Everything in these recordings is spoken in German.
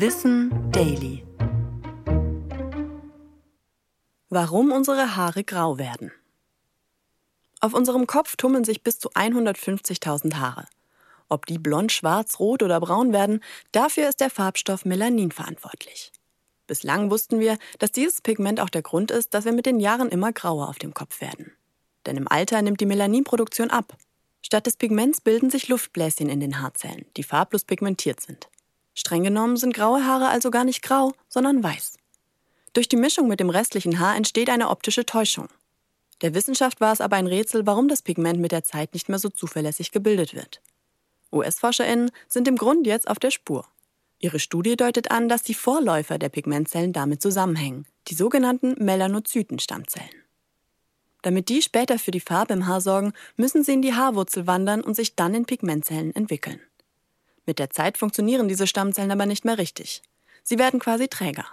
Wissen Daily. Warum unsere Haare grau werden. Auf unserem Kopf tummeln sich bis zu 150.000 Haare. Ob die blond, schwarz, rot oder braun werden, dafür ist der Farbstoff Melanin verantwortlich. Bislang wussten wir, dass dieses Pigment auch der Grund ist, dass wir mit den Jahren immer grauer auf dem Kopf werden. Denn im Alter nimmt die Melaninproduktion ab. Statt des Pigments bilden sich Luftbläschen in den Haarzellen, die farblos pigmentiert sind. Streng genommen sind graue Haare also gar nicht grau, sondern weiß. Durch die Mischung mit dem restlichen Haar entsteht eine optische Täuschung. Der Wissenschaft war es aber ein Rätsel, warum das Pigment mit der Zeit nicht mehr so zuverlässig gebildet wird. US-ForscherInnen sind im Grund jetzt auf der Spur. Ihre Studie deutet an, dass die Vorläufer der Pigmentzellen damit zusammenhängen, die sogenannten Melanozyten-Stammzellen. Damit die später für die Farbe im Haar sorgen, müssen sie in die Haarwurzel wandern und sich dann in Pigmentzellen entwickeln. Mit der Zeit funktionieren diese Stammzellen aber nicht mehr richtig. Sie werden quasi träger.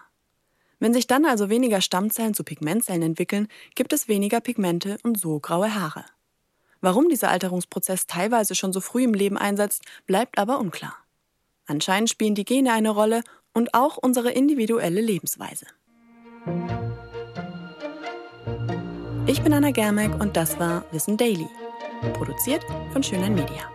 Wenn sich dann also weniger Stammzellen zu Pigmentzellen entwickeln, gibt es weniger Pigmente und so graue Haare. Warum dieser Alterungsprozess teilweise schon so früh im Leben einsetzt, bleibt aber unklar. Anscheinend spielen die Gene eine Rolle und auch unsere individuelle Lebensweise. Ich bin Anna Germeck und das war Wissen Daily, produziert von Schönlein Media.